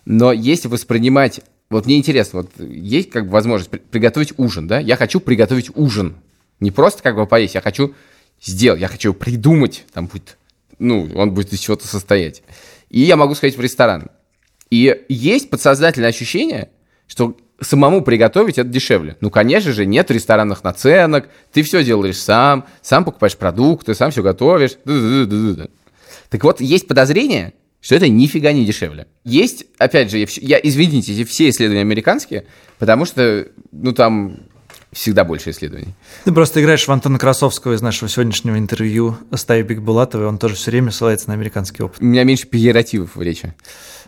Speaker 1: Но если воспринимать... Вот мне интересно, вот есть как бы возможность приготовить ужин, да? Я хочу приготовить ужин. Не просто как бы поесть, я хочу сделать, я хочу придумать, там будет, ну, он будет из чего-то состоять. И я могу сходить в ресторан. И есть подсознательное ощущение, что самому приготовить это дешевле. Ну, конечно же, нет ресторанных наценок, ты все делаешь сам, сам покупаешь продукты, сам все готовишь. Так вот, есть подозрение, что это нифига не дешевле. Есть, опять же, я, извините, все исследования американские, потому что, ну, там всегда больше исследований.
Speaker 2: Ты просто играешь в Антона Красовского из нашего сегодняшнего интервью с Таей Бигбулатовой, он тоже все время ссылается на американский опыт.
Speaker 1: У меня меньше пиеративов в речи.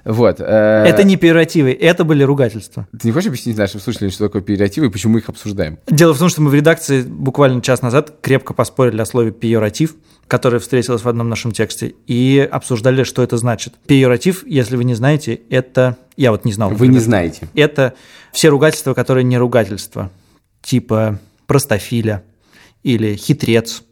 Speaker 1: Вот.
Speaker 2: Э, это не пиеративы, это были ругательства.
Speaker 1: Ты не хочешь объяснить нашим слушателям, что такое пиеративы и почему мы их обсуждаем?
Speaker 2: Дело в том, что мы в редакции буквально час назад крепко поспорили о слове пиератив, которое встретилось в одном нашем тексте, и обсуждали, что это значит. Пиератив, если вы не знаете, это... Я вот не знал.
Speaker 1: Вы не знаете.
Speaker 2: Это все ругательства, которые не ругательства. Типа простофиля или хитрец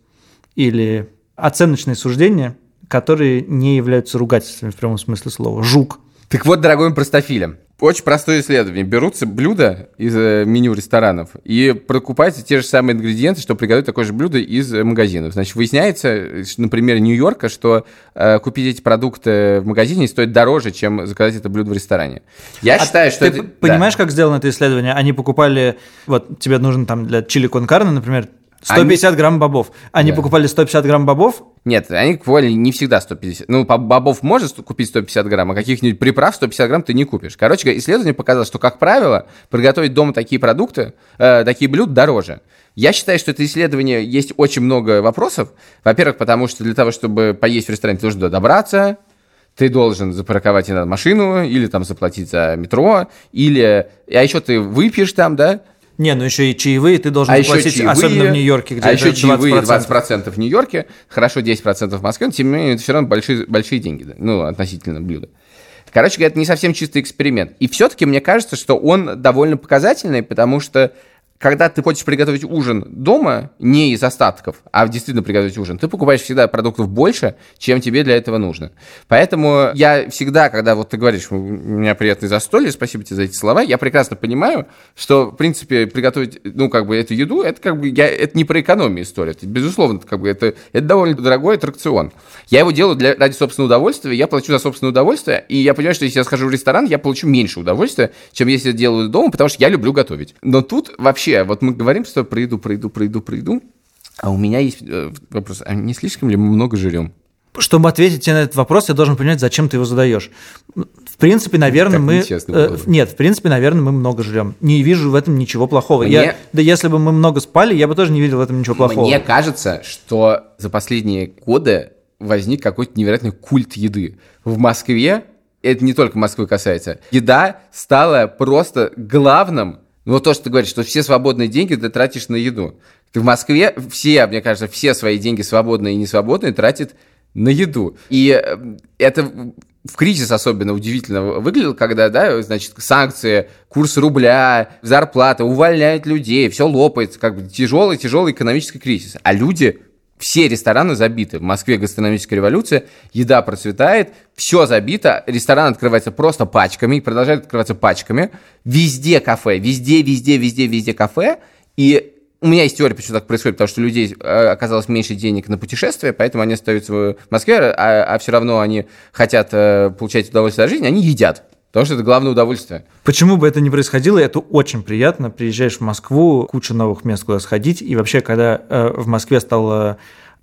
Speaker 2: или оценочные суждения, которые не являются ругательствами в прямом смысле слова. Жук.
Speaker 1: Так вот, дорогой простофилем, очень простое исследование. Берутся блюда из э, меню ресторанов и покупаются те же самые ингредиенты, чтобы приготовить такое же блюдо из э, магазинов. Значит, выясняется, например, Нью-Йорка, что э, купить эти продукты в магазине стоит дороже, чем заказать это блюдо в ресторане. Я а считаю, что...
Speaker 2: Ты
Speaker 1: это...
Speaker 2: понимаешь, да. как сделано это исследование? Они покупали... Вот тебе нужно там для чили кон например, 150 они... грамм бобов. Они да. покупали 150 грамм бобов?
Speaker 1: Нет, они покупали не всегда 150. Ну, бобов можешь купить 150 грамм, а каких-нибудь приправ 150 грамм ты не купишь. Короче, исследование показало, что, как правило, приготовить дома такие продукты, э, такие блюда дороже. Я считаю, что это исследование есть очень много вопросов. Во-первых, потому что для того, чтобы поесть в ресторане, ты должен добраться, ты должен запарковать иногда машину, или там заплатить за метро, или... А еще ты выпьешь там, да,
Speaker 2: не, ну еще и чаевые ты должен
Speaker 1: а
Speaker 2: платить,
Speaker 1: чаевые,
Speaker 2: особенно в Нью-Йорке,
Speaker 1: где а еще чаевые 20%. 20% в Нью-Йорке, хорошо 10% в Москве, но тем не менее это все равно большие, большие деньги, да, ну, относительно блюда. Короче говоря, это не совсем чистый эксперимент. И все-таки мне кажется, что он довольно показательный, потому что когда ты хочешь приготовить ужин дома, не из остатков, а действительно приготовить ужин, ты покупаешь всегда продуктов больше, чем тебе для этого нужно. Поэтому я всегда, когда вот ты говоришь, у меня приятное застолье, спасибо тебе за эти слова, я прекрасно понимаю, что, в принципе, приготовить, ну, как бы, эту еду, это как бы, я, это не про экономию история, это, безусловно, как бы, это, это довольно дорогой аттракцион. Я его делаю для, ради собственного удовольствия, я плачу за собственное удовольствие, и я понимаю, что если я схожу в ресторан, я получу меньше удовольствия, чем если я делаю дома, потому что я люблю готовить. Но тут вообще вообще, вот мы говорим, что про еду, про еду, про еду, про еду, а у меня есть э, вопрос, а не слишком ли мы много жрем?
Speaker 2: Чтобы ответить тебе на этот вопрос, я должен понять, зачем ты его задаешь. В принципе, наверное, мы... Э, нет, в принципе, наверное, мы много жрем. Не вижу в этом ничего плохого. Мне... Я, да если бы мы много спали, я бы тоже не видел в этом ничего плохого.
Speaker 1: Мне кажется, что за последние годы возник какой-то невероятный культ еды. В Москве, это не только Москвы касается, еда стала просто главным ну, вот то, что ты говоришь, что все свободные деньги ты тратишь на еду. Ты в Москве все, мне кажется, все свои деньги свободные и несвободные тратят на еду. И э, это в кризис особенно удивительно выглядело, когда, да, значит, санкции, курс рубля, зарплата, увольняют людей, все лопается, как бы тяжелый-тяжелый экономический кризис. А люди все рестораны забиты. В Москве гастрономическая революция, еда процветает, все забито, ресторан открывается просто пачками, продолжает открываться пачками. Везде кафе, везде, везде, везде, везде кафе. И у меня есть теория, почему так происходит, потому что у людей э, оказалось меньше денег на путешествия, поэтому они остаются в Москве, а, а все равно они хотят э, получать удовольствие от жизни, они едят. Потому что это главное удовольствие.
Speaker 2: Почему бы это не происходило, это очень приятно. Приезжаешь в Москву, куча новых мест, куда сходить. И вообще, когда э, в Москве стало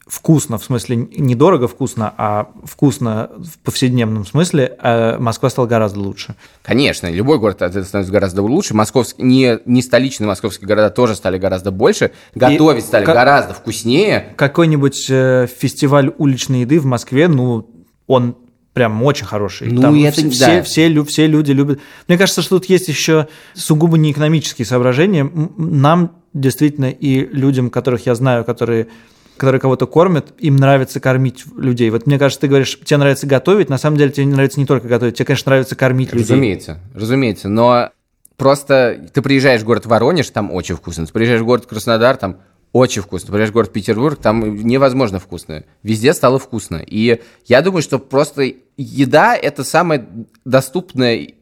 Speaker 2: вкусно, в смысле недорого вкусно, а вкусно в повседневном смысле, э, Москва стала гораздо лучше.
Speaker 1: Конечно, любой город становится гораздо лучше. Московский, не, не столичные московские города тоже стали гораздо больше. Готовить и стали как, гораздо вкуснее.
Speaker 2: Какой-нибудь э, фестиваль уличной еды в Москве, ну, он прям очень хороший.
Speaker 1: Ну, Там это,
Speaker 2: все, да. все, все люди любят. Мне кажется, что тут есть еще сугубо не экономические соображения. Нам действительно и людям, которых я знаю, которые которые кого-то кормят, им нравится кормить людей. Вот мне кажется, ты говоришь, тебе нравится готовить, на самом деле тебе нравится не только готовить, тебе, конечно, нравится кормить
Speaker 1: разумеется,
Speaker 2: людей.
Speaker 1: Разумеется, разумеется, но просто ты приезжаешь в город Воронеж, там очень вкусно, ты приезжаешь в город Краснодар, там очень вкусно. Приезжаешь в город Петербург, там невозможно вкусно. Везде стало вкусно. И я думаю, что просто еда – это самое доступное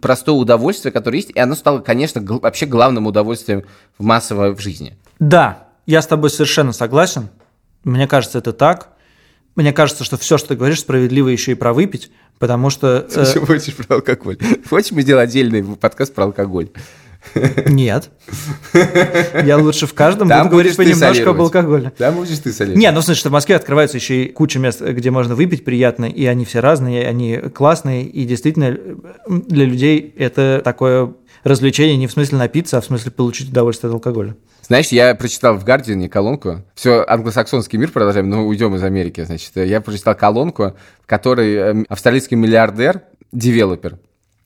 Speaker 1: простое удовольствие, которое есть, и оно стало, конечно, вообще главным удовольствием в массово в жизни.
Speaker 2: Да, я с тобой совершенно согласен. Мне кажется, это так. Мне кажется, что все, что ты говоришь, справедливо еще и про выпить, потому что...
Speaker 1: Ты э... хочешь про алкоголь? Хочешь мы сделать отдельный подкаст про алкоголь?
Speaker 2: Нет. Я лучше в каждом Там буду говорить понемножку об алкоголе.
Speaker 1: Там будешь ты солировать.
Speaker 2: Не, ну, что в Москве открывается еще и куча мест, где можно выпить приятно, и они все разные, они классные, и действительно для людей это такое развлечение не в смысле напиться, а в смысле получить удовольствие от алкоголя.
Speaker 1: Знаешь, я прочитал в Гардиане колонку. Все, англосаксонский мир продолжаем, но уйдем из Америки. Значит, я прочитал колонку, в которой эм, австралийский миллиардер, девелопер,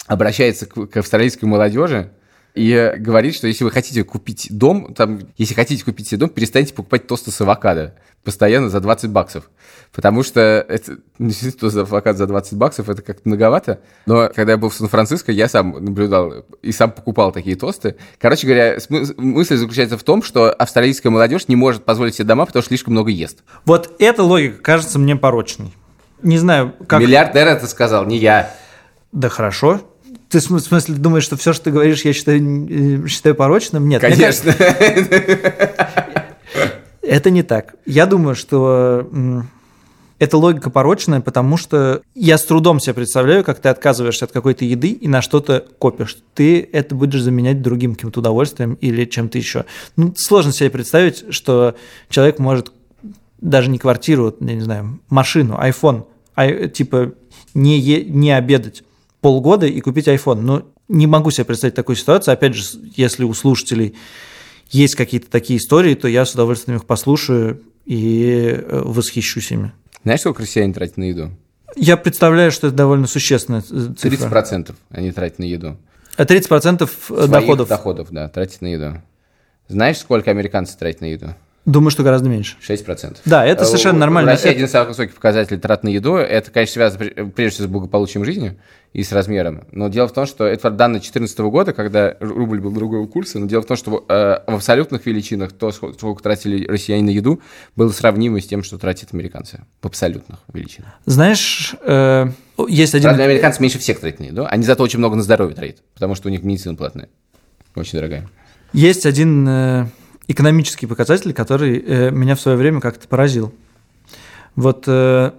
Speaker 1: обращается к, к австралийской молодежи и говорит, что если вы хотите купить дом, там, если хотите купить себе дом, перестаньте покупать тосты с авокадо постоянно за 20 баксов. Потому что это, действительно, тост авокадо за 20 баксов, это как-то многовато. Но когда я был в Сан-Франциско, я сам наблюдал и сам покупал такие тосты. Короче говоря, мысль заключается в том, что австралийская молодежь не может позволить себе дома, потому что слишком много ест.
Speaker 2: Вот эта логика кажется мне порочной. Не знаю, как...
Speaker 1: Миллиардер это сказал, не я.
Speaker 2: Да хорошо, ты в смысле думаешь, что все, что ты говоришь, я считаю, э, считаю порочным? Нет.
Speaker 1: Конечно.
Speaker 2: Это не так. Я думаю, что эта логика порочная, потому что я с трудом себе представляю, как ты отказываешься от какой-то еды и на что-то копишь. Ты это будешь заменять другим каким-то удовольствием или чем-то еще. Ну, сложно себе представить, что человек может даже не квартиру, я не знаю, машину, iPhone, а, типа не, е, не обедать полгода и купить iPhone. Но не могу себе представить такую ситуацию. Опять же, если у слушателей есть какие-то такие истории, то я с удовольствием их послушаю и э, восхищусь ими.
Speaker 1: Знаешь, сколько россияне тратят на еду?
Speaker 2: Я представляю, что это довольно существенная цифра.
Speaker 1: 30% они тратят на еду.
Speaker 2: А 30% Своих доходов?
Speaker 1: доходов, да, тратят на еду. Знаешь, сколько американцы тратят на еду?
Speaker 2: Думаю, что гораздо меньше.
Speaker 1: 6%.
Speaker 2: Да, это совершенно нормально.
Speaker 1: В России один из самых высоких показателей трат на еду. Это, конечно, связано прежде всего с благополучием жизни и с размером. Но дело в том, что это данные 2014 года, когда рубль был другого курса. Но дело в том, что э, в абсолютных величинах то, сколько тратили россияне на еду, было сравнимо с тем, что тратят американцы. В абсолютных величинах.
Speaker 2: Знаешь, э, есть один...
Speaker 1: Правда, американцы меньше всех тратят на еду. Они зато очень много на здоровье тратят, потому что у них медицина платная. Очень дорогая.
Speaker 2: Есть один... Э экономический показатель, который э, меня в свое время как-то поразил. Вот э,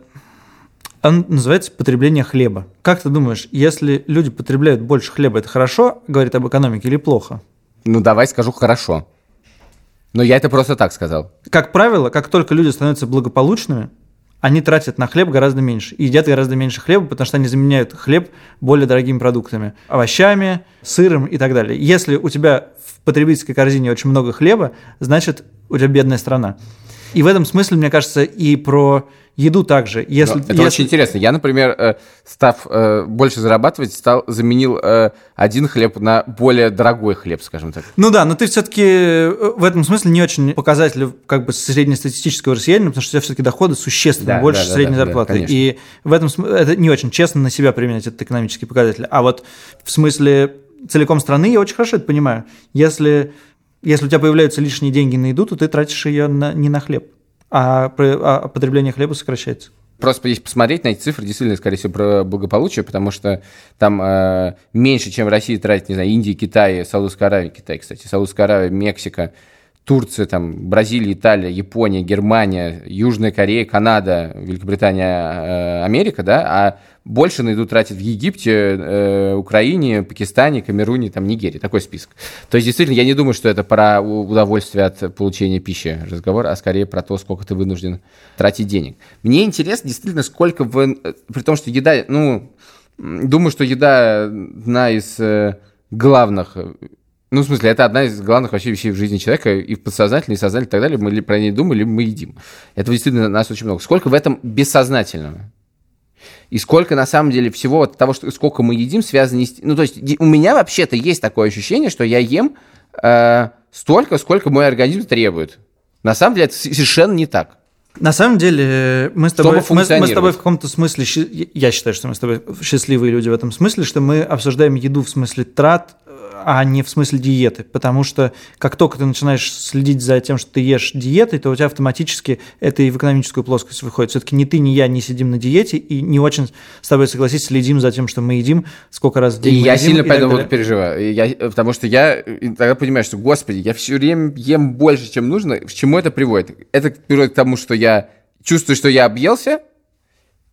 Speaker 2: он называется потребление хлеба. Как ты думаешь, если люди потребляют больше хлеба, это хорошо, говорит об экономике, или плохо?
Speaker 1: Ну, давай скажу хорошо. Но я это просто так сказал.
Speaker 2: Как правило, как только люди становятся благополучными, они тратят на хлеб гораздо меньше и едят гораздо меньше хлеба, потому что они заменяют хлеб более дорогими продуктами, овощами, сыром и так далее. Если у тебя потребительской корзине очень много хлеба, значит, у тебя бедная страна. И в этом смысле, мне кажется, и про еду также. Если,
Speaker 1: это
Speaker 2: если...
Speaker 1: очень интересно. Я, например, э, став э, больше зарабатывать, стал, заменил э, один хлеб на более дорогой хлеб, скажем так.
Speaker 2: Ну да, но ты все-таки в этом смысле не очень показатель как бы среднестатистического россиянина, потому что у тебя все-таки доходы существенно да, больше да, средней да, зарплаты. Да, и в этом смысле это не очень честно на себя применять этот экономический показатель. А вот в смысле целиком страны я очень хорошо это понимаю. Если если у тебя появляются лишние деньги на еду, то ты тратишь ее на, не на хлеб, а, а потребление хлеба сокращается.
Speaker 1: Просто если посмотреть на эти цифры, действительно, скорее всего, про благополучие, потому что там э, меньше, чем в России тратит, не знаю, Индия, Китай, Саудовская Аравия, Китай, кстати, Саудовская Аравия, Мексика, Турция, там, Бразилия, Италия, Япония, Германия, Южная Корея, Канада, Великобритания, э, Америка, да, а больше на еду тратят в Египте, э, Украине, Пакистане, Камеруне, там, Нигерии. Такой список. То есть, действительно, я не думаю, что это про удовольствие от получения пищи разговор, а скорее про то, сколько ты вынужден тратить денег. Мне интересно, действительно, сколько вы... При том, что еда, ну, думаю, что еда одна из э, главных ну, в смысле, это одна из главных вообще вещей в жизни человека, и в подсознательном, и сознательном, и так далее. Мы ли про нее думаем, либо мы едим. Это действительно нас очень много. Сколько в этом бессознательного? И сколько на самом деле всего от того, что, сколько мы едим, связано с... Ну, то есть у меня вообще-то есть такое ощущение, что я ем э, столько, сколько мой организм требует. На самом деле это совершенно не так.
Speaker 2: На самом деле, мы с тобой, мы, мы с тобой в каком-то смысле, я считаю, что мы с тобой счастливые люди в этом смысле, что мы обсуждаем еду в смысле трат, а не в смысле диеты. Потому что как только ты начинаешь следить за тем, что ты ешь диетой, то у тебя автоматически это и в экономическую плоскость выходит. Все-таки ни ты, ни я не сидим на диете и не очень с тобой согласись, следим за тем, что мы едим, сколько раз в день
Speaker 1: и
Speaker 2: мы
Speaker 1: я
Speaker 2: едим.
Speaker 1: сильно по этому переживаю. Я, потому что я тогда понимаю, что, господи, я все время ем больше, чем нужно. К чему это приводит? Это приводит к тому, что я чувствую, что я объелся,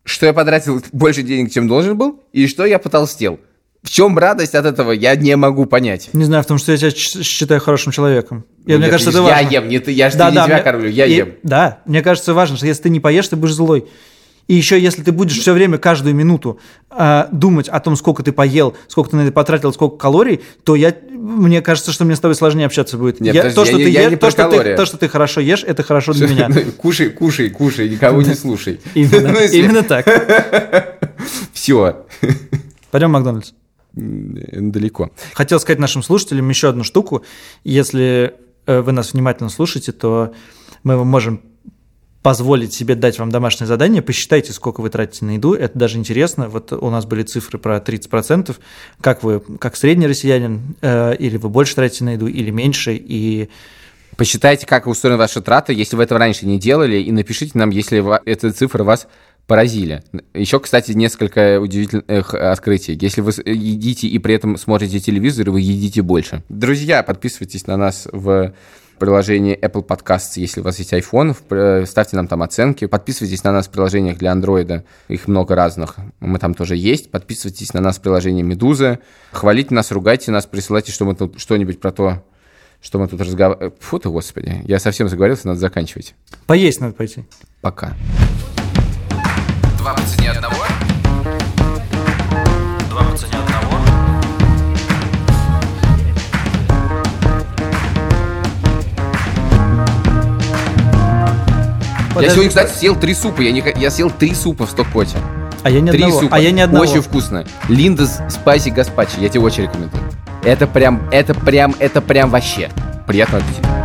Speaker 1: что я потратил больше денег, чем должен был, и что я потолстел. В чем радость от этого, я не могу понять.
Speaker 2: Не знаю, в том, что я тебя считаю хорошим человеком. Я, ну, мне кажется, это важно.
Speaker 1: Я ем, не ты, я же да, не да, тебя мне, кормлю, я и, ем.
Speaker 2: Да, мне кажется важно, что если ты не поешь, ты будешь злой. И еще, если ты будешь все время, каждую минуту э, думать о том, сколько ты поел, сколько ты на это потратил, сколько калорий, то я, мне кажется, что мне с тобой сложнее общаться будет.
Speaker 1: Нет, я, подожди, то, что я, ты я ешь,
Speaker 2: то, что ты, то, что ты хорошо ешь, это хорошо для меня.
Speaker 1: Кушай, кушай, кушай, никого не слушай.
Speaker 2: Именно так.
Speaker 1: Все.
Speaker 2: Пойдем в Макдональдс
Speaker 1: далеко.
Speaker 2: Хотел сказать нашим слушателям еще одну штуку. Если э, вы нас внимательно слушаете, то мы вам можем позволить себе дать вам домашнее задание, посчитайте, сколько вы тратите на еду, это даже интересно. Вот у нас были цифры про 30%, как вы, как средний россиянин, э, или вы больше тратите на еду, или меньше, и
Speaker 1: Посчитайте, как устроены ваши траты, если вы этого раньше не делали, и напишите нам, если эта цифра вас поразили. Еще, кстати, несколько удивительных открытий. Если вы едите и при этом смотрите телевизор, вы едите больше. Друзья, подписывайтесь на нас в приложении Apple Podcasts, если у вас есть iPhone, в- ставьте нам там оценки. Подписывайтесь на нас в приложениях для Android, их много разных, мы там тоже есть. Подписывайтесь на нас в приложении Медуза. Хвалите нас, ругайте нас, присылайте что мы тут, что-нибудь про то, что мы тут разговариваем. Фу ты, господи, я совсем заговорился, надо заканчивать.
Speaker 2: Поесть надо пойти.
Speaker 1: Пока. Два по цене одного.
Speaker 2: Два по цене одного.
Speaker 1: Я сегодня, кстати, съел три супа. Я, не, я съел три супа в стокпоте.
Speaker 2: А я ни
Speaker 1: Три
Speaker 2: одного.
Speaker 1: супа.
Speaker 2: А я ни одного.
Speaker 1: Очень вкусно. Линдас спайси гаспачи. Я тебе очень рекомендую. Это прям, это прям, это прям вообще. Приятного аппетита.